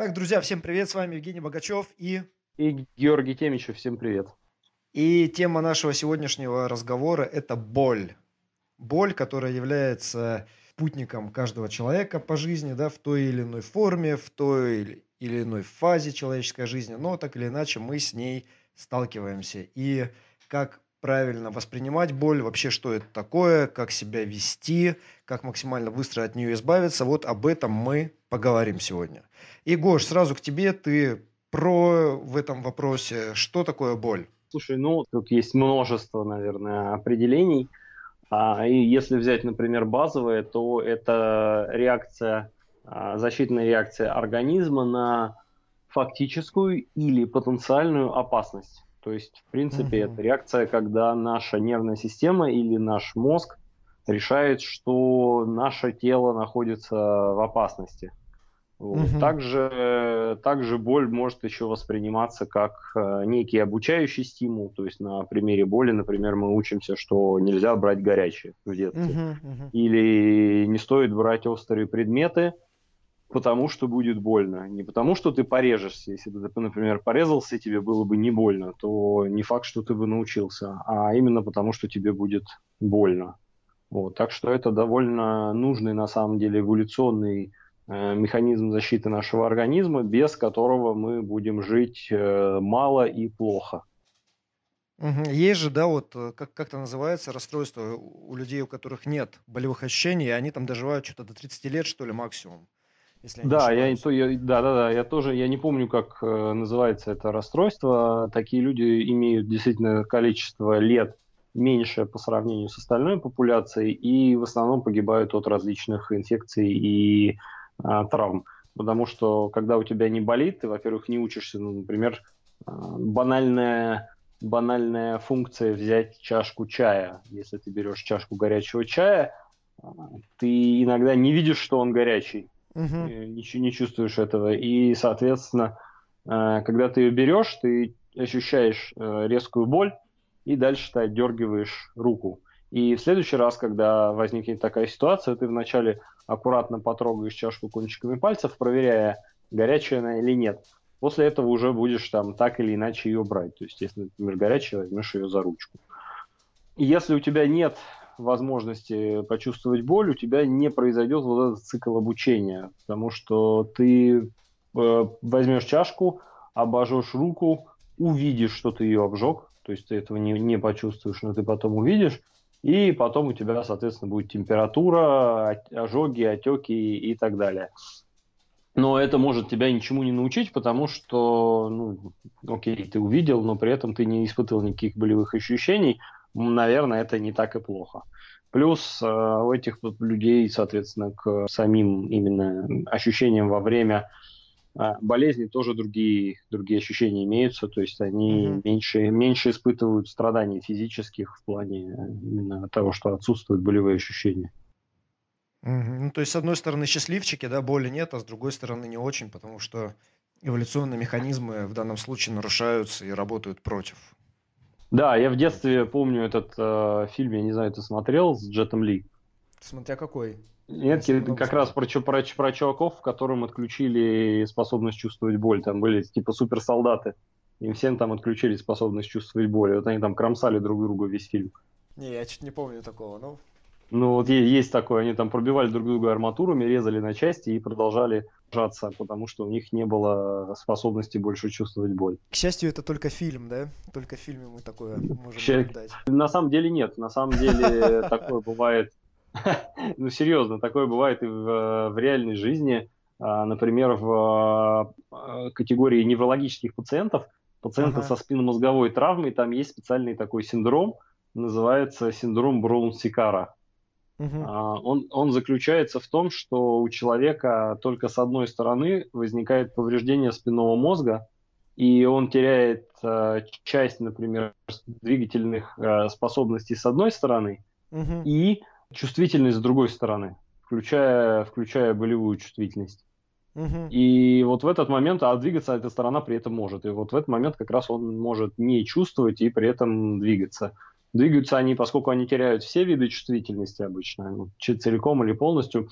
Так, друзья, всем привет, с вами Евгений Богачев и... И Георгий Темичев, всем привет. И тема нашего сегодняшнего разговора – это боль. Боль, которая является путником каждого человека по жизни, да, в той или иной форме, в той или иной фазе человеческой жизни, но так или иначе мы с ней сталкиваемся. И как правильно воспринимать боль, вообще что это такое, как себя вести, как максимально быстро от нее избавиться. Вот об этом мы поговорим сегодня. И, Гош, сразу к тебе, ты про в этом вопросе, что такое боль? Слушай, ну, тут есть множество, наверное, определений. А, и если взять, например, базовое, то это реакция, а, защитная реакция организма на фактическую или потенциальную опасность. То есть, в принципе, угу. это реакция, когда наша нервная система или наш мозг решает, что наше тело находится в опасности. Вот. Угу. Также, также боль может еще восприниматься как э, некий обучающий стимул. То есть на примере боли, например, мы учимся, что нельзя брать горячее в детстве. Угу, угу. Или не стоит брать острые предметы, потому что будет больно. Не потому что ты порежешься. Если ты, например, порезался, и тебе было бы не больно, то не факт, что ты бы научился, а именно потому, что тебе будет больно. Вот. Так что это довольно нужный на самом деле эволюционный э, механизм защиты нашего организма, без которого мы будем жить э, мало и плохо. Есть же, да, вот э, как, как это называется, расстройство у людей, у которых нет болевых ощущений, и они там доживают что-то до 30 лет, что ли, максимум. Если да, я, то, я, да, да, да, я тоже, я не помню, как э, называется это расстройство. Такие люди имеют действительно количество лет меньше по сравнению с остальной популяцией и в основном погибают от различных инфекций и а, травм. Потому что когда у тебя не болит, ты, во-первых, не учишься, ну, например, а, банальная, банальная функция взять чашку чая. Если ты берешь чашку горячего чая, а, ты иногда не видишь, что он горячий угу. не, не чувствуешь этого. И, соответственно, э, когда ты ее берешь, ты ощущаешь э, резкую боль, и дальше ты отдергиваешь руку. И в следующий раз, когда возникнет такая ситуация, ты вначале аккуратно потрогаешь чашку кончиками пальцев, проверяя, горячая она или нет. После этого уже будешь там так или иначе ее брать. То есть, если, например, горячая, возьмешь ее за ручку. Если у тебя нет возможности почувствовать боль, у тебя не произойдет вот этот цикл обучения, потому что ты э, возьмешь чашку, обожжешь руку, увидишь, что ты ее обжег, то есть ты этого не, не почувствуешь, но ты потом увидишь, и потом у тебя, соответственно, будет температура, ожоги, отеки и так далее. Но это может тебя ничему не научить, потому что, ну, окей, ты увидел, но при этом ты не испытывал никаких болевых ощущений, наверное, это не так и плохо. Плюс э, у этих людей, соответственно, к самим именно ощущениям во время э, болезни тоже другие, другие ощущения имеются, то есть они mm-hmm. меньше, меньше испытывают страданий физических в плане именно того, что отсутствуют болевые ощущения. Mm-hmm. Ну, то есть, с одной стороны, счастливчики, да, боли нет, а с другой стороны, не очень, потому что эволюционные механизмы в данном случае нарушаются и работают против. Да, я в детстве помню этот э, фильм, я не знаю, ты смотрел с Джетом Ли? Смотря какой. Нет, это как раз про, про, про чуваков, в котором отключили способность чувствовать боль. Там были типа суперсолдаты. Им всем там отключили способность чувствовать боль. Вот они там кромсали друг друга весь фильм. Не, я чуть не помню такого, ну. Ну, вот есть такое, они там пробивали друг друга арматурами, резали на части и продолжали жаться, потому что у них не было способности больше чувствовать боль. К счастью, это только фильм, да? Только в фильме мы такое можем наблюдать. На самом деле нет, на самом деле такое бывает, ну серьезно, такое бывает и в, реальной жизни. А, например, в а, категории неврологических пациентов, пациента со спинномозговой травмой, там есть специальный такой синдром, называется синдром Браун-Сикара. Угу. Он, он заключается в том, что у человека только с одной стороны возникает повреждение спинного мозга, и он теряет э, часть, например, двигательных э, способностей с одной стороны угу. и чувствительность с другой стороны, включая, включая болевую чувствительность. Угу. И вот в этот момент, а двигаться эта сторона при этом может. И вот в этот момент как раз он может не чувствовать и при этом двигаться. Двигаются они, поскольку они теряют все виды чувствительности обычно, ну, целиком или полностью,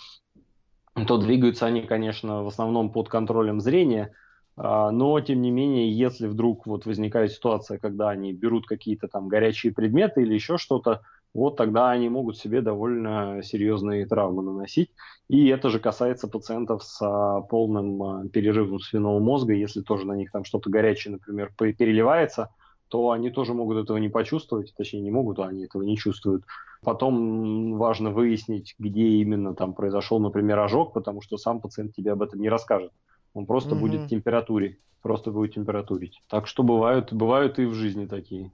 то двигаются они, конечно, в основном под контролем зрения, а, но, тем не менее, если вдруг вот возникает ситуация, когда они берут какие-то там горячие предметы или еще что-то, вот тогда они могут себе довольно серьезные травмы наносить. И это же касается пациентов с а, полным а, перерывом спинного мозга. Если тоже на них там что-то горячее, например, переливается, то они тоже могут этого не почувствовать, точнее не могут, а они этого не чувствуют. Потом важно выяснить, где именно там произошел, например, ожог, потому что сам пациент тебе об этом не расскажет. Он просто угу. будет в температуре, просто будет температурить. Так что бывают, бывают и в жизни такие.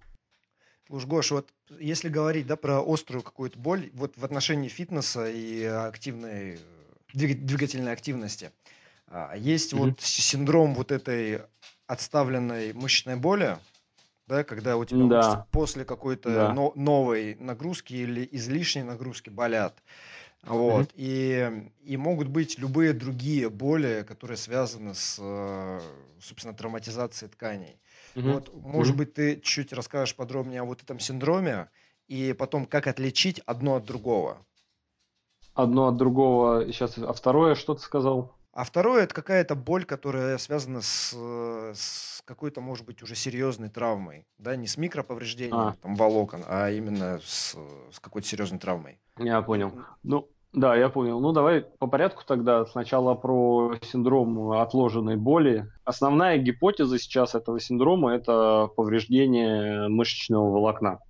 Уж, Гош, вот если говорить да, про острую какую-то боль, вот в отношении фитнеса и активной двигательной активности, а, есть mm вот синдром вот этой отставленной мышечной боли, да, когда у тебя да. после какой-то да. но, новой нагрузки или излишней нагрузки болят. Вот. Mm-hmm. И, и могут быть любые другие боли, которые связаны с, собственно, травматизацией тканей. Mm-hmm. Вот, может mm-hmm. быть, ты чуть расскажешь подробнее о вот этом синдроме и потом, как отличить одно от другого. Одно от другого. Сейчас, а второе, что ты сказал? А второе, это какая-то боль, которая связана с, с какой-то, может быть, уже серьезной травмой. Да, не с микроповреждением а. там, волокон, а именно с, с какой-то серьезной травмой. Я понял. Ну, да, я понял. Ну, давай по порядку тогда. Сначала про синдром отложенной боли. Основная гипотеза сейчас этого синдрома – это повреждение мышечного волокна.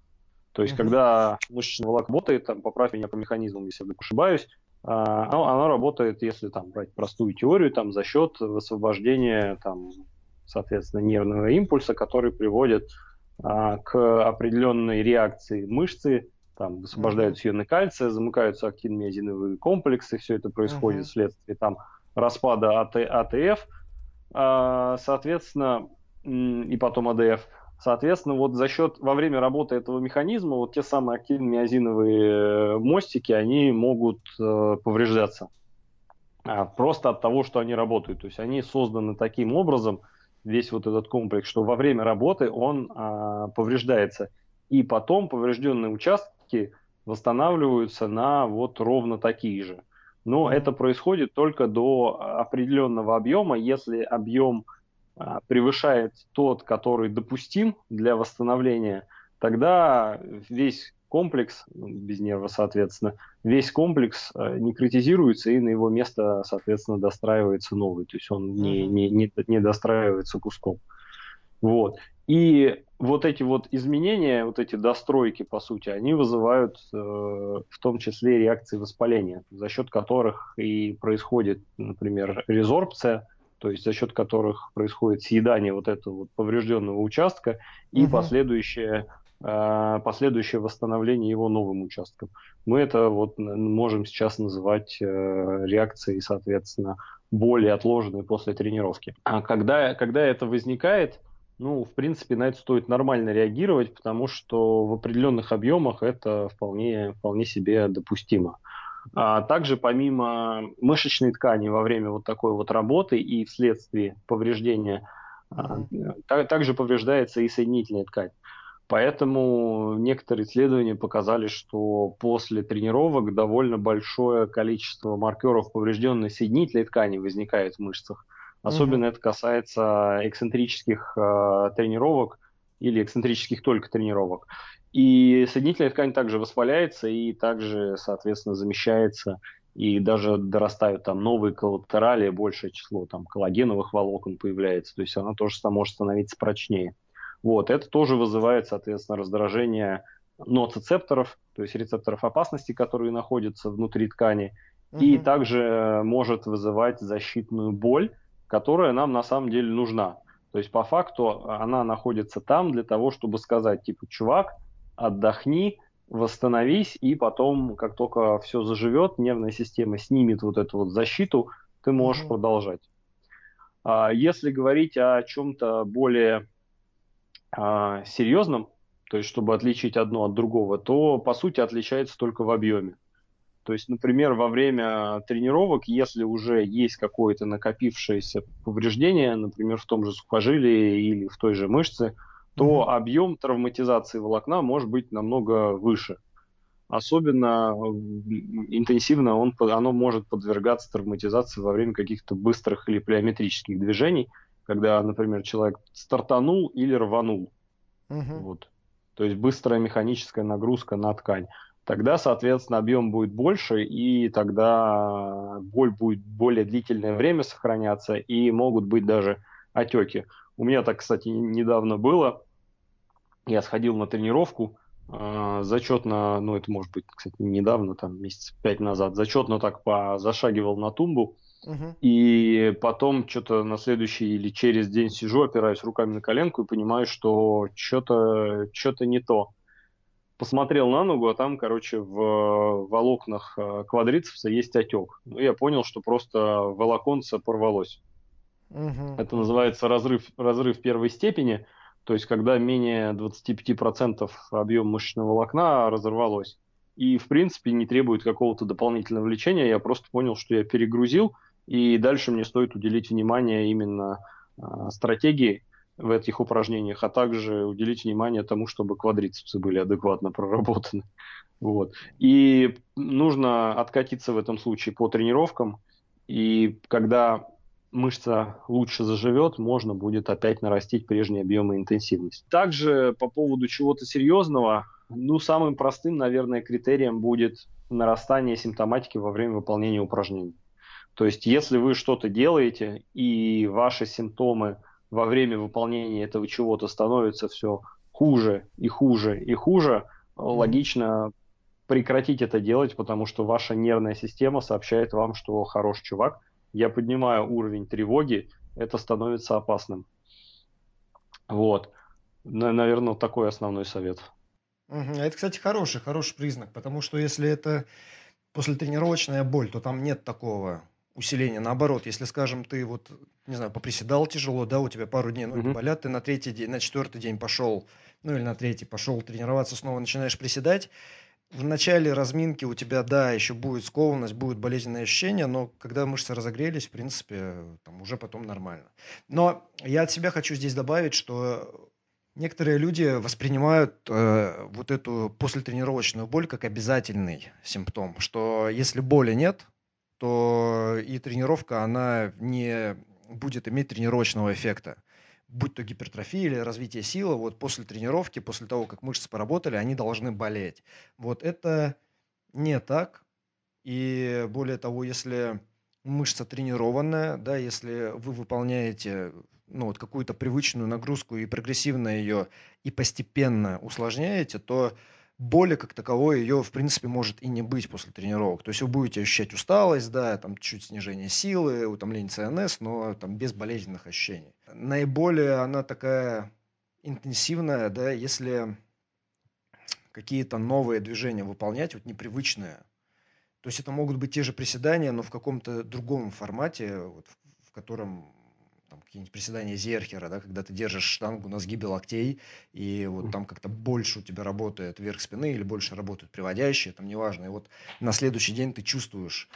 То есть, uh-huh. когда мышечный волокно работает, там, поправь меня по механизмам, если я ошибаюсь, оно, оно работает, если там брать простую теорию, там, за счет высвобождения, там, соответственно, нервного импульса, который приводит а, к определенной реакции мышцы там высвобождаются ионы кальция, замыкаются активные миозиновые комплексы, все это происходит uh-huh. вследствие там распада АТ, АТФ, а, соответственно, и потом АДФ. Соответственно, вот за счет, во время работы этого механизма, вот те самые активные миозиновые э, мостики, они могут э, повреждаться. А, просто от того, что они работают. То есть они созданы таким образом, весь вот этот комплекс, что во время работы он а, повреждается. И потом поврежденные участки восстанавливаются на вот ровно такие же. Но это происходит только до определенного объема. Если объем превышает тот, который допустим для восстановления, тогда весь комплекс, ну, без нерва, соответственно, весь комплекс а, некротизируется и на его место, соответственно, достраивается новый. То есть он не, не, не, не достраивается куском. Вот. И вот эти вот изменения, вот эти достройки, по сути, они вызывают э, в том числе реакции воспаления, за счет которых и происходит, например, резорбция, то есть за счет которых происходит съедание вот этого вот поврежденного участка и угу. последующее, э, последующее восстановление его новым участком. Мы это вот можем сейчас называть э, реакцией, соответственно, боли отложенной после тренировки. А когда, когда это возникает, ну, в принципе, на это стоит нормально реагировать, потому что в определенных объемах это вполне, вполне себе допустимо. А также помимо мышечной ткани во время вот такой вот работы и вследствие повреждения, а, также повреждается и соединительная ткань. Поэтому некоторые исследования показали, что после тренировок довольно большое количество маркеров поврежденной соединительной ткани возникает в мышцах. Особенно mm-hmm. это касается эксцентрических э, тренировок или эксцентрических только тренировок. И соединительная ткань также воспаляется и также, соответственно, замещается и даже дорастают там новые коллатерали, большее число там коллагеновых волокон появляется, то есть она тоже может становиться прочнее. Вот, это тоже вызывает, соответственно, раздражение ноцицепторов, то есть рецепторов опасности, которые находятся внутри ткани, угу. и также может вызывать защитную боль, которая нам на самом деле нужна. То есть по факту она находится там для того, чтобы сказать, типа, чувак, отдохни, восстановись, и потом, как только все заживет, нервная система снимет вот эту вот защиту, ты можешь mm-hmm. продолжать. А если говорить о чем-то более а, серьезном, то есть чтобы отличить одно от другого, то по сути отличается только в объеме. То есть, например, во время тренировок, если уже есть какое-то накопившееся повреждение, например, в том же сухожилии или в той же мышце, то mm-hmm. объем травматизации волокна может быть намного выше. особенно интенсивно он, оно может подвергаться травматизации во время каких-то быстрых или плеометрических движений, когда, например, человек стартанул или рванул. Угу. Вот. То есть быстрая механическая нагрузка на ткань. Тогда, соответственно, объем будет больше, и тогда боль будет более длительное время сохраняться, и могут быть даже отеки. У меня так, кстати, недавно было. Я сходил на тренировку, э, зачетно, ну это может быть, кстати, недавно, там месяц пять назад, зачетно так по, зашагивал на тумбу, угу. и потом что-то на следующий или через день сижу, опираюсь руками на коленку и понимаю, что что-то что не то. Посмотрел на ногу, а там, короче, в волокнах э, квадрицепса есть отек. Ну, я понял, что просто волоконце порвалось. Угу. Это называется разрыв, разрыв первой степени, то есть когда менее 25% объема мышечного волокна разорвалось. И, в принципе, не требует какого-то дополнительного лечения. Я просто понял, что я перегрузил, и дальше мне стоит уделить внимание именно э, стратегии в этих упражнениях, а также уделить внимание тому, чтобы квадрицепсы были адекватно проработаны. Вот. И нужно откатиться в этом случае по тренировкам, и когда мышца лучше заживет, можно будет опять нарастить прежние объемы и интенсивность. Также по поводу чего-то серьезного, ну, самым простым, наверное, критерием будет нарастание симптоматики во время выполнения упражнений. То есть, если вы что-то делаете, и ваши симптомы во время выполнения этого чего-то становятся все хуже и хуже и хуже, логично прекратить это делать, потому что ваша нервная система сообщает вам, что хороший чувак – я поднимаю уровень тревоги, это становится опасным. Вот. Наверное, такой основной совет. Угу. Это, кстати, хороший, хороший признак, потому что если это послетренировочная боль, то там нет такого усиления. Наоборот, если, скажем, ты вот, не знаю, поприседал тяжело, да, у тебя пару дней ноги угу. болят, ты на третий день, на четвертый день пошел, ну или на третий пошел тренироваться, снова начинаешь приседать, в начале разминки у тебя, да, еще будет скованность, будет болезненное ощущение, но когда мышцы разогрелись, в принципе, там уже потом нормально. Но я от себя хочу здесь добавить, что некоторые люди воспринимают э, вот эту послетренировочную боль как обязательный симптом, что если боли нет, то и тренировка, она не будет иметь тренировочного эффекта будь то гипертрофия или развитие силы, вот после тренировки, после того, как мышцы поработали, они должны болеть. Вот это не так. И более того, если мышца тренированная, да, если вы выполняете ну, вот какую-то привычную нагрузку и прогрессивно ее и постепенно усложняете, то боли как таковой ее, в принципе, может и не быть после тренировок. То есть вы будете ощущать усталость, да, там чуть снижение силы, утомление ЦНС, но там без болезненных ощущений. Наиболее она такая интенсивная, да, если какие-то новые движения выполнять, вот непривычные. То есть это могут быть те же приседания, но в каком-то другом формате, вот, в котором там, какие-нибудь приседания Зерхера, да, когда ты держишь штангу на сгибе локтей, и вот там как-то больше у тебя работает верх спины или больше работают приводящие, там неважно. И вот на следующий день ты чувствуешь,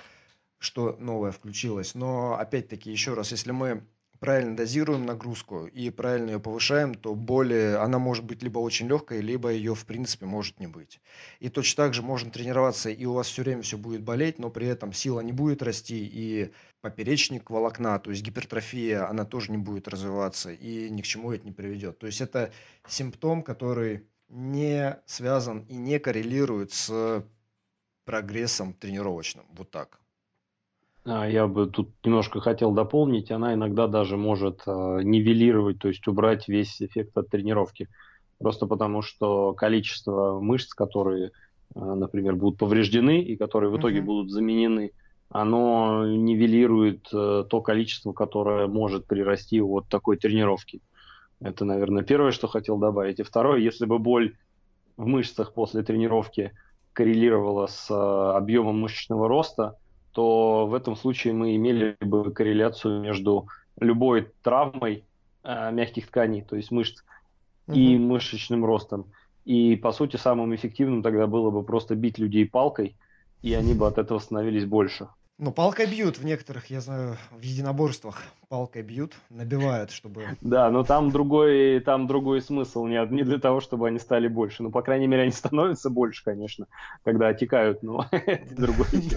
что новое включилось. Но опять-таки, еще раз, если мы правильно дозируем нагрузку и правильно ее повышаем, то боль, она может быть либо очень легкой, либо ее в принципе может не быть. И точно так же можно тренироваться, и у вас все время все будет болеть, но при этом сила не будет расти, и поперечник волокна, то есть гипертрофия, она тоже не будет развиваться, и ни к чему это не приведет. То есть это симптом, который не связан и не коррелирует с прогрессом тренировочным. Вот так. А, я бы тут немножко хотел дополнить, она иногда даже может э, нивелировать, то есть убрать весь эффект от тренировки. Просто потому, что количество мышц, которые, э, например, будут повреждены и которые в итоге uh-huh. будут заменены, оно нивелирует э, то количество, которое может прирасти от такой тренировки. Это, наверное, первое, что хотел добавить. И второе, если бы боль в мышцах после тренировки коррелировала с объемом мышечного роста, то в этом случае мы имели бы корреляцию между любой травмой э, мягких тканей, то есть мышц, угу. и мышечным ростом. И, по сути, самым эффективным тогда было бы просто бить людей палкой, и они бы от этого становились больше. Ну, палкой бьют в некоторых, я знаю, в единоборствах палкой бьют, набивают, чтобы... Да, но там другой, там другой смысл, не, не для того, чтобы они стали больше. Ну, по крайней мере, они становятся больше, конечно, когда отекают, но это другой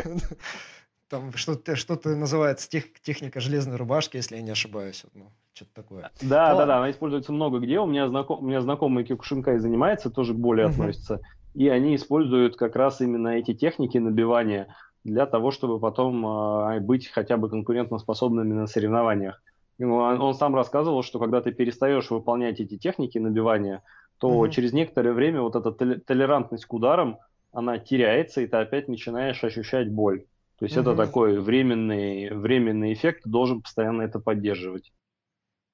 Там что-то что называется тех, техника железной рубашки, если я не ошибаюсь. Ну, что-то такое. Да, ну, да, да, она используется много где. У меня, знаком, у меня знакомый Кикушинкай занимается, тоже к боли относится. И они используют как раз именно эти техники набивания для того, чтобы потом э, быть хотя бы конкурентоспособными на соревнованиях. Он, он сам рассказывал, что когда ты перестаешь выполнять эти техники набивания, то mm-hmm. через некоторое время вот эта толерантность к ударам, она теряется, и ты опять начинаешь ощущать боль. То есть mm-hmm. это такой временный, временный эффект, должен постоянно это поддерживать.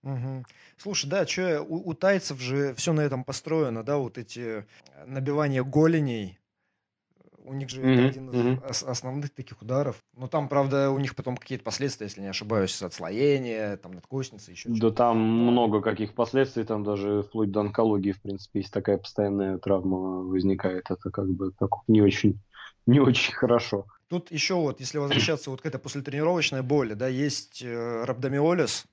Угу. Слушай, да, что у, у тайцев же все на этом построено, да, вот эти набивания голеней, у них же mm-hmm. это один из mm-hmm. основных таких ударов. Но там, правда, у них потом какие-то последствия, если не ошибаюсь, отслоение, там надкосница, еще Да там много каких последствий, там даже вплоть до онкологии, в принципе, если такая постоянная травма возникает, это как бы так не очень, не очень хорошо. Тут еще вот, если возвращаться вот к этой послетренировочной боли, да, есть э, рhabdomyolis,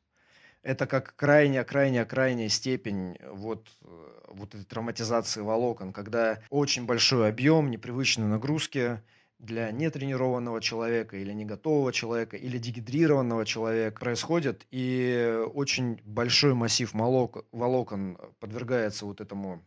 это как крайняя-крайняя-крайняя степень вот, э, вот этой травматизации волокон, когда очень большой объем, непривычные нагрузки для нетренированного человека или не готового человека или дегидрированного человека происходит, и очень большой массив волокон подвергается вот этому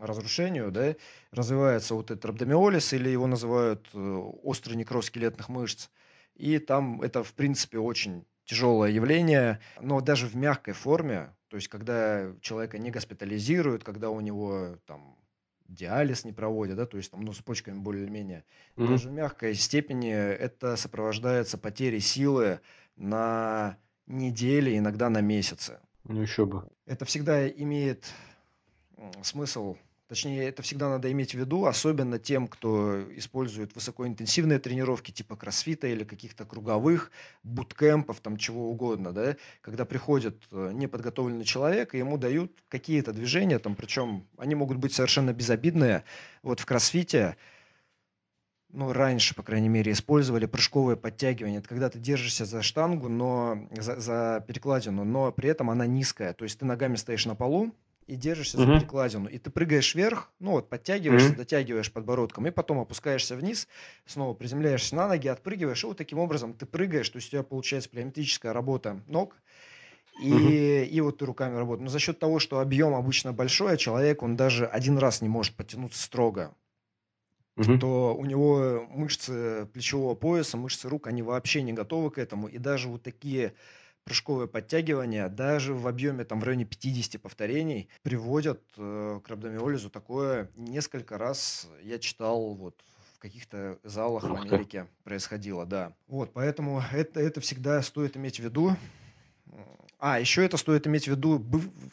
разрушению, да, развивается вот этот рhabdomyolis, или его называют э, острый некроз скелетных мышц, и там это, в принципе, очень тяжелое явление, но даже в мягкой форме, то есть когда человека не госпитализируют, когда у него там диализ не проводят, да, то есть там, ну, с почками более-менее, mm-hmm. даже в мягкой степени это сопровождается потерей силы на недели, иногда на месяцы. Ну, еще бы. Это всегда имеет смысл Точнее, это всегда надо иметь в виду, особенно тем, кто использует высокоинтенсивные тренировки типа кроссфита или каких-то круговых, буткемпов, там чего угодно, да, когда приходит э, неподготовленный человек, и ему дают какие-то движения, там, причем они могут быть совершенно безобидные. Вот в кроссфите ну, раньше, по крайней мере, использовали прыжковое подтягивание. Это когда ты держишься за штангу, но за, за перекладину, но при этом она низкая. То есть ты ногами стоишь на полу, и держишься uh-huh. за перекладину. И ты прыгаешь вверх, ну вот подтягиваешься, uh-huh. дотягиваешь подбородком, и потом опускаешься вниз, снова приземляешься на ноги, отпрыгиваешь, и вот таким образом ты прыгаешь, то есть у тебя получается плеометрическая работа ног, и, uh-huh. и вот ты руками работаешь. Но за счет того, что объем обычно большой, а человек, он даже один раз не может подтянуться строго, uh-huh. то у него мышцы плечевого пояса, мышцы рук, они вообще не готовы к этому. И даже вот такие прыжковые подтягивания даже в объеме там в районе 50 повторений приводят э, к рhabdomиолизу. Такое несколько раз я читал вот в каких-то залах в Америке происходило, да. Вот, поэтому это, это всегда стоит иметь в виду. А, еще это стоит иметь в виду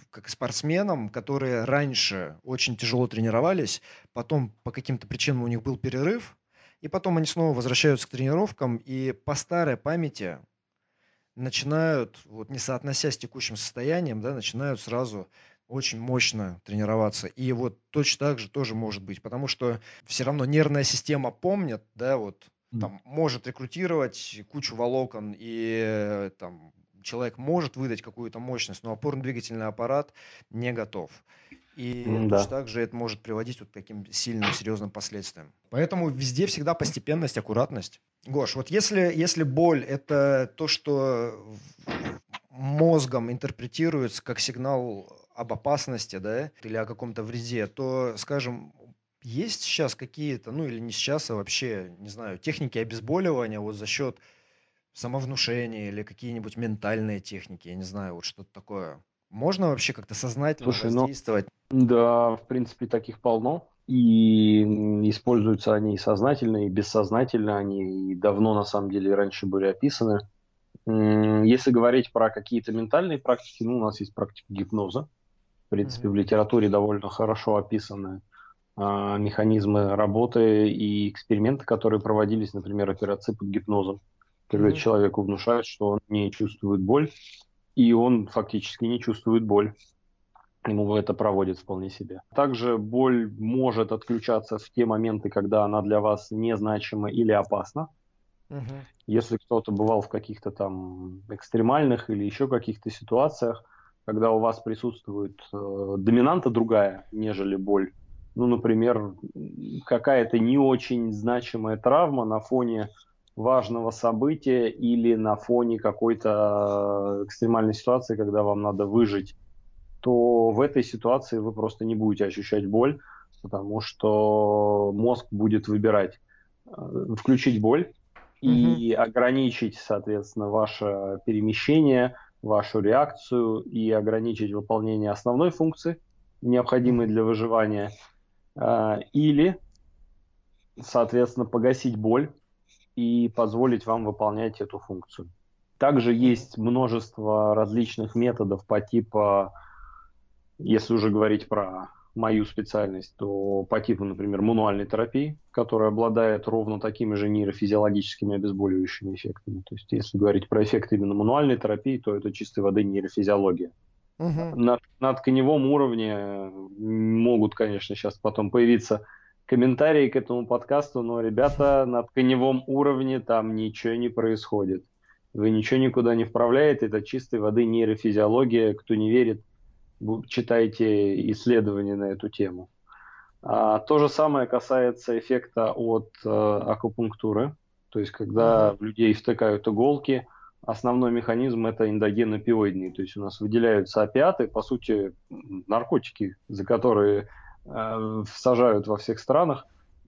как спортсменам, которые раньше очень тяжело тренировались, потом по каким-то причинам у них был перерыв, и потом они снова возвращаются к тренировкам, и по старой памяти начинают, вот не соотнося с текущим состоянием, да, начинают сразу очень мощно тренироваться. И вот точно так же тоже может быть, потому что все равно нервная система помнит, да, вот там может рекрутировать кучу волокон и там человек может выдать какую-то мощность, но опорно-двигательный аппарат не готов. И да. точно так же это может приводить вот к таким сильным, серьезным последствиям. Поэтому везде всегда постепенность, аккуратность. Гош, вот если, если боль – это то, что мозгом интерпретируется как сигнал об опасности, да, или о каком-то вреде, то, скажем, есть сейчас какие-то, ну или не сейчас, а вообще, не знаю, техники обезболивания вот за счет самовнушения или какие-нибудь ментальные техники, я не знаю, вот что-то такое. Можно вообще как-то сознательно Слушай, ну, воздействовать? Ну, да, в принципе, таких полно. И используются они и сознательно, и бессознательно. Они и давно, на самом деле, раньше были описаны. Если говорить про какие-то ментальные практики, ну, у нас есть практика гипноза. В принципе, mm-hmm. в литературе довольно хорошо описаны а, механизмы работы и эксперименты, которые проводились, например, операции под гипнозом. Когда mm-hmm. человеку внушают, что он не чувствует боль, и он фактически не чувствует боль. Ему это проводит вполне себе. Также боль может отключаться в те моменты, когда она для вас незначима или опасна. Угу. Если кто-то бывал в каких-то там экстремальных или еще каких-то ситуациях, когда у вас присутствует э, доминанта другая, нежели боль, ну, например, какая-то не очень значимая травма на фоне важного события или на фоне какой-то экстремальной ситуации, когда вам надо выжить, то в этой ситуации вы просто не будете ощущать боль, потому что мозг будет выбирать э, включить боль и угу. ограничить, соответственно, ваше перемещение, вашу реакцию и ограничить выполнение основной функции, необходимой для выживания, а, или, соответственно, погасить боль и позволить вам выполнять эту функцию. Также есть множество различных методов по типу, если уже говорить про мою специальность, то по типу, например, мануальной терапии, которая обладает ровно такими же нейрофизиологическими обезболивающими эффектами. То есть, если говорить про эффект именно мануальной терапии, то это чистой воды нейрофизиология. Угу. На, на тканевом уровне могут, конечно, сейчас потом появиться комментарии к этому подкасту, но, ребята, на тканевом уровне там ничего не происходит. Вы ничего никуда не вправляете, это чистой воды нейрофизиология. Кто не верит, читайте исследования на эту тему. А, то же самое касается эффекта от э, акупунктуры. То есть, когда в людей втыкают иголки, основной механизм это эндогенопиоидный. То есть у нас выделяются опиаты, по сути, наркотики, за которые сажают во всех странах,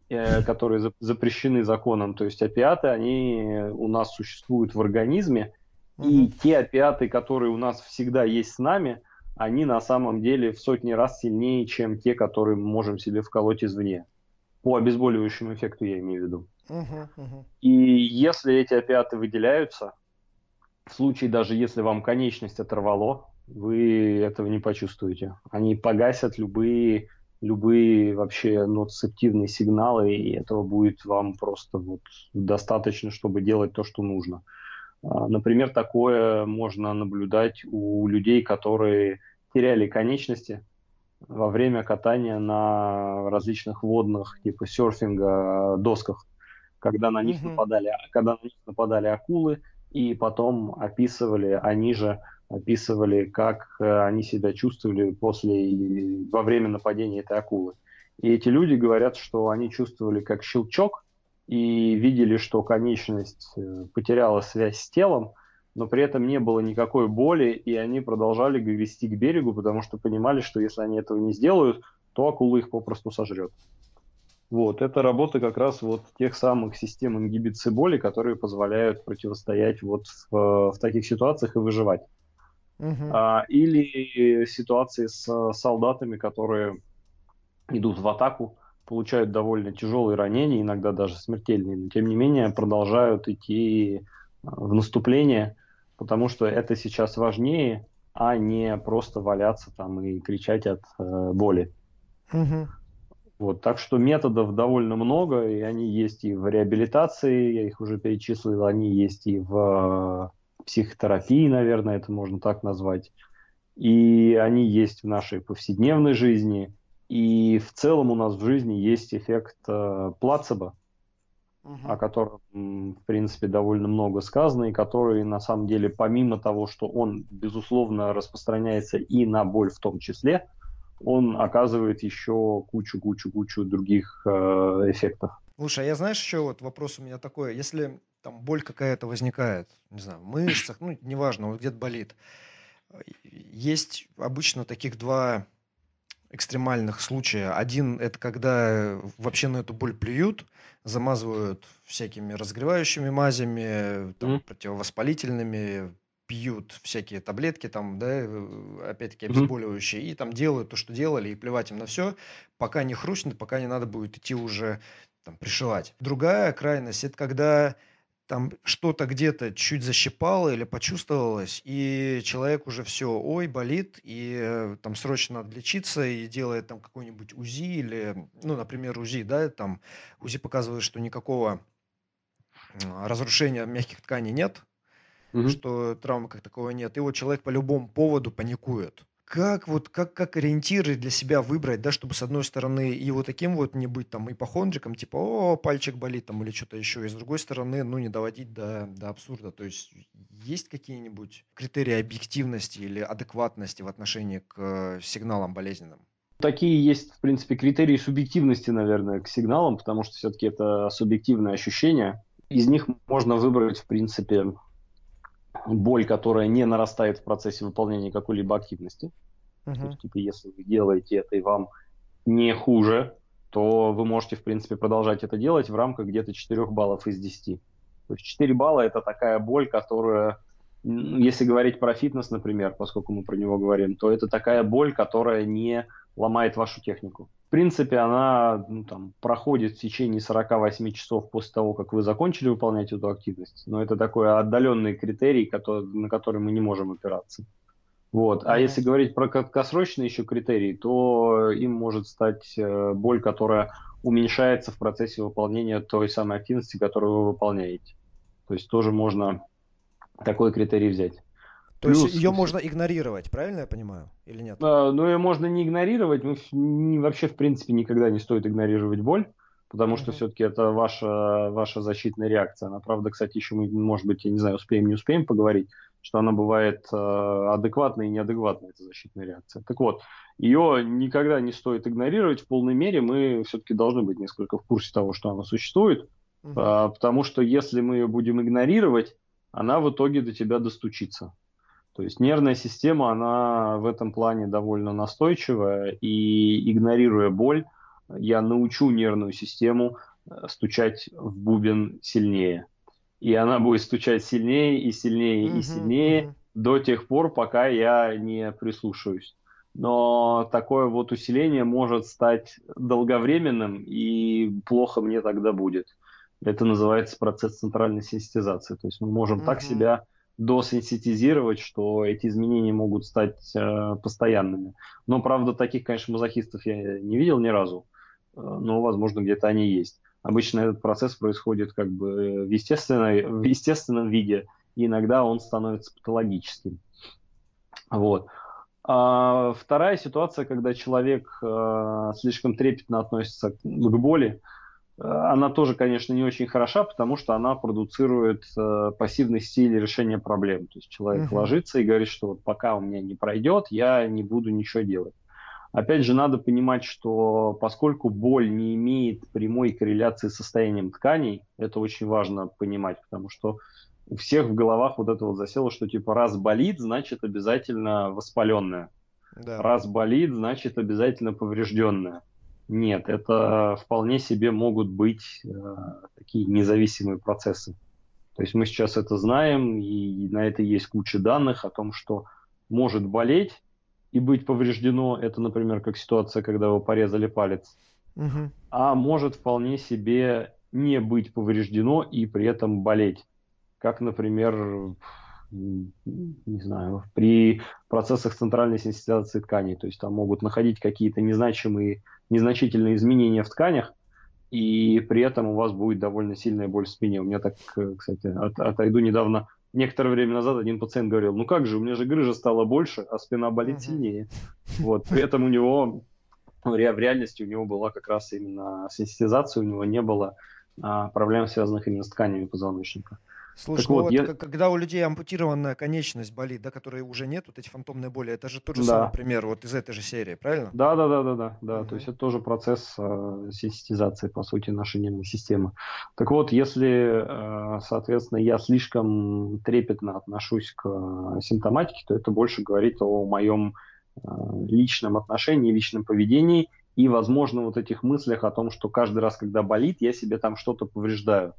э, которые за, запрещены законом. То есть опиаты, они у нас существуют в организме, и те опиаты, которые у нас всегда есть с нами, они на самом деле в сотни раз сильнее, чем те, которые мы можем себе вколоть извне. По обезболивающему эффекту я имею в виду. Uh-huh, uh-huh. И если эти опиаты выделяются, в случае даже если вам конечность оторвало, вы этого не почувствуете. Они погасят любые, любые вообще ноцептивные сигналы, и этого будет вам просто вот достаточно, чтобы делать то, что нужно. А, например, такое можно наблюдать у людей, которые теряли конечности во время катания на различных водных, типа серфинга, досках, когда на них, mm-hmm. нападали, когда на них нападали акулы, и потом описывали, они же описывали, как э, они себя чувствовали после, во время нападения этой акулы. И эти люди говорят, что они чувствовали как щелчок и видели, что конечность э, потеряла связь с телом, но при этом не было никакой боли, и они продолжали вести к берегу, потому что понимали, что если они этого не сделают, то акула их попросту сожрет. Вот, это работа как раз вот тех самых систем ингибиции боли, которые позволяют противостоять вот в, в таких ситуациях и выживать. Uh-huh. А, или ситуации с солдатами, которые идут в атаку, получают довольно тяжелые ранения, иногда даже смертельные, но тем не менее продолжают идти в наступление, потому что это сейчас важнее, а не просто валяться там и кричать от э, боли. Uh-huh. Вот, так что методов довольно много, и они есть и в реабилитации, я их уже перечислил, они есть и в э, психотерапии, наверное, это можно так назвать. И они есть в нашей повседневной жизни. И в целом у нас в жизни есть эффект э, плацебо, угу. о котором, в принципе, довольно много сказано, и который, на самом деле, помимо того, что он, безусловно, распространяется и на боль в том числе, он оказывает еще кучу-кучу-кучу других э, эффектов. Слушай, а я знаешь, еще вот вопрос у меня такой. Если там боль какая-то возникает, не знаю, в мышцах, ну, неважно, вот где-то болит, есть обычно таких два экстремальных случая. Один – это когда вообще на эту боль плюют, замазывают всякими разогревающими мазями, там, mm. противовоспалительными, пьют всякие таблетки, там, да, опять-таки обезболивающие, и там делают то, что делали, и плевать им на все, пока не хрустнет, пока не надо будет идти уже там, пришивать. Другая крайность – это когда там что-то где-то чуть защипало или почувствовалось, и человек уже все, ой, болит, и э, там срочно надо лечиться, и делает там какой-нибудь УЗИ, или, ну, например, УЗИ, да, там УЗИ показывает, что никакого разрушения мягких тканей нет, угу. что травмы как таковой нет. И вот человек по любому поводу паникует. Как вот, как, как ориентиры для себя выбрать, да, чтобы с одной стороны и вот таким вот не быть там ипохондриком, типа, о, пальчик болит там или что-то еще, и с другой стороны, ну, не доводить до, до абсурда. То есть есть какие-нибудь критерии объективности или адекватности в отношении к сигналам болезненным? Такие есть, в принципе, критерии субъективности, наверное, к сигналам, потому что все-таки это субъективное ощущение. Из них можно выбрать, в принципе, боль, которая не нарастает в процессе выполнения какой-либо активности. Uh-huh. То есть, типа, если вы делаете это и вам не хуже, то вы можете, в принципе, продолжать это делать в рамках где-то 4 баллов из 10. То есть 4 балла это такая боль, которая, если говорить про фитнес, например, поскольку мы про него говорим, то это такая боль, которая не ломает вашу технику. В принципе, она ну, там, проходит в течение 48 часов после того, как вы закончили выполнять эту активность. Но это такой отдаленный критерий, который, на который мы не можем опираться. Вот. А mm-hmm. если говорить про краткосрочные еще критерии, то им может стать э, боль, которая уменьшается в процессе выполнения той самой активности, которую вы выполняете. То есть тоже можно такой критерий взять. То Плюс, есть ее можно игнорировать, правильно я понимаю, или нет? А, ну, ее можно не игнорировать, ну, не, вообще, в принципе, никогда не стоит игнорировать боль, потому mm-hmm. что все-таки это ваша, ваша защитная реакция. Она, правда, кстати, еще мы, может быть, я не знаю, успеем, не успеем поговорить, что она бывает э, адекватной и неадекватной, эта защитная реакция. Так вот, ее никогда не стоит игнорировать в полной мере, мы все-таки должны быть несколько в курсе того, что она существует, mm-hmm. э, потому что если мы ее будем игнорировать, она в итоге до тебя достучится. То есть нервная система, она в этом плане довольно настойчивая, и игнорируя боль, я научу нервную систему э, стучать в бубен сильнее. И она будет стучать сильнее и сильнее mm-hmm. и сильнее mm-hmm. до тех пор, пока я не прислушаюсь. Но такое вот усиление может стать долговременным, и плохо мне тогда будет. Это называется процесс центральной синестезации. То есть мы можем mm-hmm. так себя досинсетизировать, что эти изменения могут стать э, постоянными. Но, правда, таких, конечно, мазохистов я не видел ни разу, э, но, возможно, где-то они есть. Обычно этот процесс происходит как бы в, естественной, в естественном виде, и иногда он становится патологическим. Вот. А вторая ситуация, когда человек э, слишком трепетно относится к боли, она тоже, конечно, не очень хороша, потому что она продуцирует э, пассивный стиль решения проблем. То есть человек uh-huh. ложится и говорит, что вот пока у меня не пройдет, я не буду ничего делать. Опять же, надо понимать, что поскольку боль не имеет прямой корреляции с состоянием тканей, это очень важно понимать, потому что у всех в головах вот это вот засело, что типа раз болит, значит обязательно воспаленное. Да. Раз болит, значит обязательно поврежденное. Нет, это вполне себе могут быть э, такие независимые процессы. То есть мы сейчас это знаем, и на это есть куча данных о том, что может болеть и быть повреждено. Это, например, как ситуация, когда вы порезали палец. Угу. А может вполне себе не быть повреждено и при этом болеть. Как, например, не знаю, при процессах центральной синтезации тканей. То есть там могут находить какие-то незначимые незначительные изменения в тканях, и при этом у вас будет довольно сильная боль в спине. У меня так, э, кстати, от, отойду недавно, некоторое время назад один пациент говорил, ну как же, у меня же грыжа стала больше, а спина болит сильнее. Вот, при этом у него, в реальности у него была как раз именно сенситизация, у него не было а, проблем, связанных именно с тканями позвоночника. Слушай, так ну вот, я... когда у людей ампутированная конечность болит, да, которой уже нет, вот эти фантомные боли, это же тот же да. самый пример вот из этой же серии, правильно? Да, да, да, да, да, да. Угу. То есть это тоже процесс э, сенситизации, по сути, нашей нервной системы. Так вот, если, э, соответственно, я слишком трепетно отношусь к э, симптоматике, то это больше говорит о моем э, личном отношении, личном поведении и, возможно, вот этих мыслях о том, что каждый раз, когда болит, я себе там что-то повреждаю.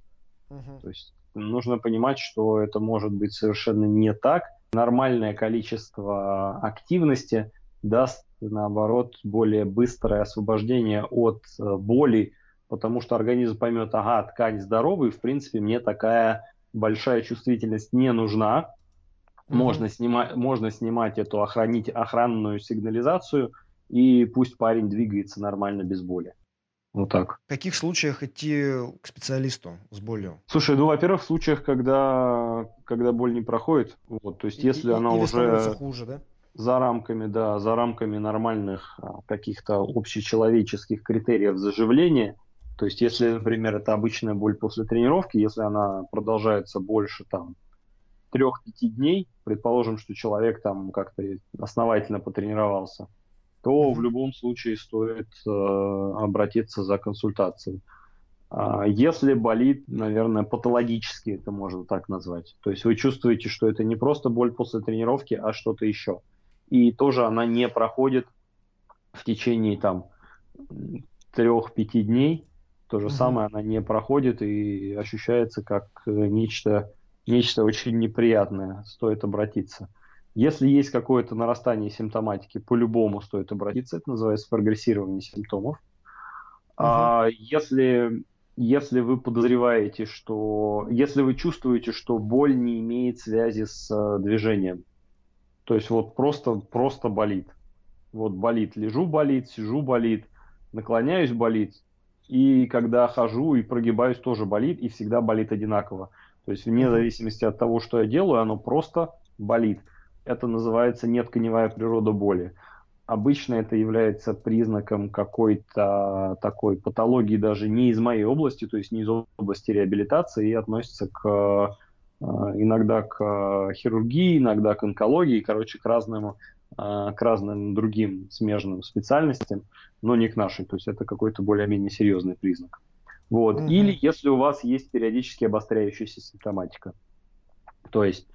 Угу. То есть нужно понимать, что это может быть совершенно не так. Нормальное количество активности даст, наоборот, более быстрое освобождение от э, боли, потому что организм поймет, ага, ткань здоровая, в принципе, мне такая большая чувствительность не нужна. Mm-hmm. Можно, снимать, можно снимать эту охранить, охранную сигнализацию, и пусть парень двигается нормально без боли. Вот так. В каких случаях идти к специалисту с болью? Слушай, ну, во-первых, в случаях, когда, когда боль не проходит, вот, то есть, и, если и, она уже... хуже, да? за рамками, да, за рамками нормальных а, каких-то общечеловеческих критериев заживления. То есть, если, например, это обычная боль после тренировки, если она продолжается больше там трех-пяти дней, предположим, что человек там как-то основательно потренировался, то mm-hmm. в любом случае стоит э, обратиться за консультацией. А если болит, наверное, патологически это можно так назвать. То есть вы чувствуете, что это не просто боль после тренировки, а что-то еще. И тоже она не проходит в течение там трех-пяти дней. То же mm-hmm. самое она не проходит и ощущается как нечто, нечто очень неприятное. Стоит обратиться. Если есть какое-то нарастание симптоматики, по-любому стоит обратиться. Это называется прогрессирование симптомов. Uh-huh. А если если вы подозреваете, что... Если вы чувствуете, что боль не имеет связи с э, движением, то есть вот просто, просто болит. Вот болит, лежу болит, сижу болит, наклоняюсь болит, и когда хожу и прогибаюсь тоже болит, и всегда болит одинаково. То есть вне зависимости от того, что я делаю, оно просто болит. Это называется нетканевая природа боли. Обычно это является признаком какой-то такой патологии даже не из моей области, то есть не из области реабилитации, и относится к э, иногда к э, хирургии, иногда к онкологии, короче, к разным, э, к разным другим смежным специальностям, но не к нашей. То есть это какой-то более-менее серьезный признак. Вот. Mm-hmm. Или если у вас есть периодически обостряющаяся симптоматика. То есть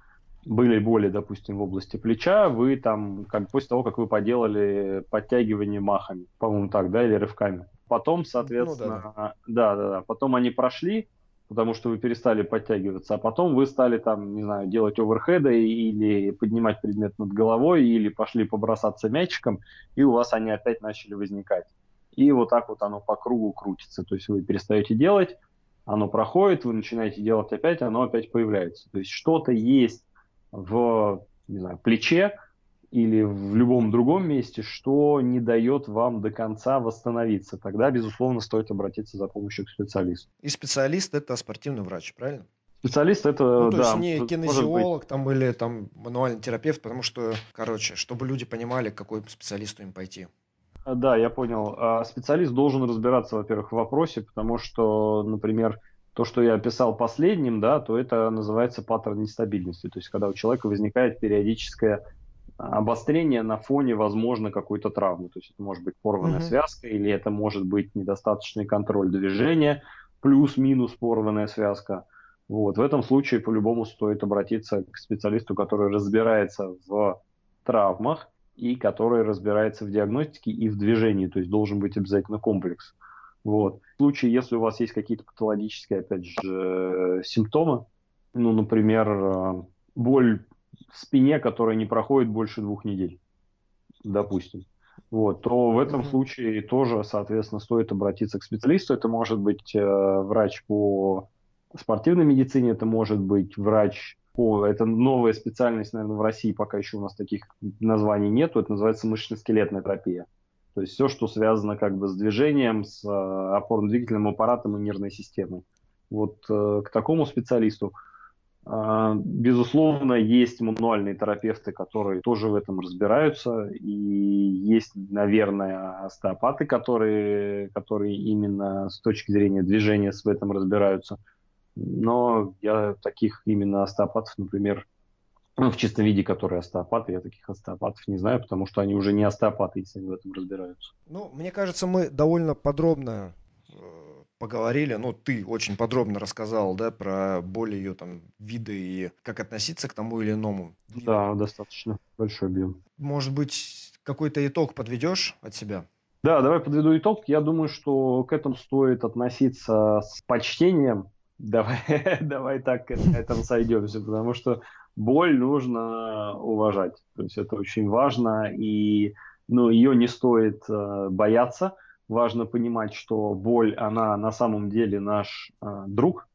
были боли, допустим, в области плеча, вы там, как после того, как вы поделали подтягивание махами, по-моему, так, да, или рывками. Потом, соответственно, ну, да, да. да, да, потом они прошли, потому что вы перестали подтягиваться, а потом вы стали там, не знаю, делать оверхеды или поднимать предмет над головой, или пошли побросаться мячиком, и у вас они опять начали возникать. И вот так вот оно по кругу крутится. То есть вы перестаете делать, оно проходит, вы начинаете делать опять, оно опять появляется. То есть что-то есть в не знаю, плече или в любом другом месте, что не дает вам до конца восстановиться, тогда, безусловно, стоит обратиться за помощью к специалисту. И специалист – это спортивный врач, правильно? Специалист это, ну, то да. есть не кинезиолог там или там мануальный терапевт, потому что, короче, чтобы люди понимали, к какой специалисту им пойти. Да, я понял. А специалист должен разбираться, во-первых, в вопросе, потому что, например, то, что я описал последним, да, то это называется паттерн нестабильности. То есть, когда у человека возникает периодическое обострение на фоне, возможно, какой-то травмы. То есть, это может быть порванная mm-hmm. связка, или это может быть недостаточный контроль движения, плюс-минус порванная связка. Вот. В этом случае по-любому стоит обратиться к специалисту, который разбирается в травмах и который разбирается в диагностике и в движении. То есть должен быть обязательно комплекс. Вот. В случае, если у вас есть какие-то патологические, опять же, симптомы, ну, например, э, боль в спине, которая не проходит больше двух недель, допустим, вот, то в этом случае тоже, соответственно, стоит обратиться к специалисту. Это может быть э, врач по спортивной медицине, это может быть врач по... Это новая специальность, наверное, в России пока еще у нас таких названий нету. Это называется мышечно-скелетная терапия. То есть все, что связано как бы с движением, с э, опорно-двигательным аппаратом и нервной системой. Вот э, к такому специалисту, э, безусловно, есть мануальные терапевты, которые тоже в этом разбираются, и есть, наверное, остеопаты, которые, которые именно с точки зрения движения в этом разбираются. Но я таких именно остеопатов, например, ну, в чистом виде, которые остеопаты. Я таких остеопатов не знаю, потому что они уже не остеопаты, если они в этом разбираются. Ну, мне кажется, мы довольно подробно э, поговорили, ну, ты очень подробно рассказал, да, про боль ее там виды и как относиться к тому или иному. Виду. Да, достаточно большой объем. Может быть, какой-то итог подведешь от себя? Да, давай подведу итог. Я думаю, что к этому стоит относиться с почтением. Давай, давай так к этому сойдемся, потому что боль нужно уважать. То есть это очень важно, и ну, ее не стоит э, бояться. Важно понимать, что боль, она на самом деле наш э, друг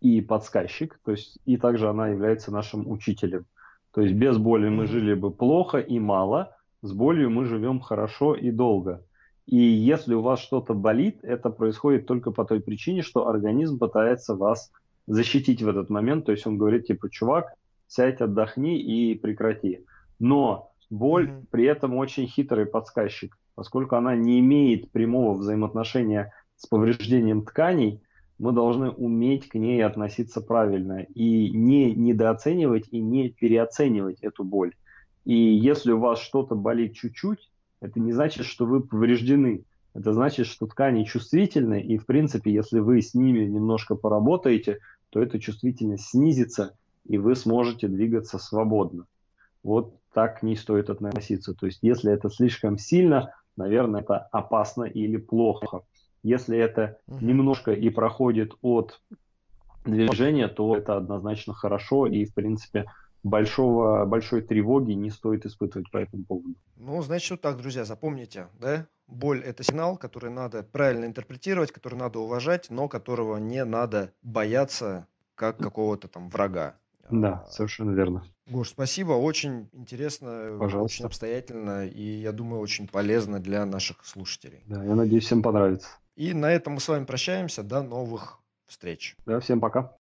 и подсказчик, то есть и также она является нашим учителем. То есть без боли мы жили бы плохо и мало, с болью мы живем хорошо и долго. И если у вас что-то болит, это происходит только по той причине, что организм пытается вас защитить в этот момент. То есть он говорит, типа, чувак, сядь, отдохни и прекрати. Но боль угу. при этом очень хитрый подсказчик, поскольку она не имеет прямого взаимоотношения с повреждением тканей, мы должны уметь к ней относиться правильно и не недооценивать и не переоценивать эту боль. И если у вас что-то болит чуть-чуть, это не значит, что вы повреждены. Это значит, что ткани чувствительны, и в принципе, если вы с ними немножко поработаете, то эта чувствительность снизится, и вы сможете двигаться свободно. Вот так не стоит относиться. То есть, если это слишком сильно, наверное, это опасно или плохо. Если это немножко и проходит от движения, то это однозначно хорошо и, в принципе, большого, большой тревоги не стоит испытывать по этому поводу. Ну, значит, вот так, друзья, запомните, да? Боль – это сигнал, который надо правильно интерпретировать, который надо уважать, но которого не надо бояться как какого-то там врага. Да, совершенно верно. Гош, спасибо. Очень интересно, Пожалуйста. очень обстоятельно и, я думаю, очень полезно для наших слушателей. Да, я надеюсь, всем понравится. И на этом мы с вами прощаемся. До новых встреч. Да, всем пока.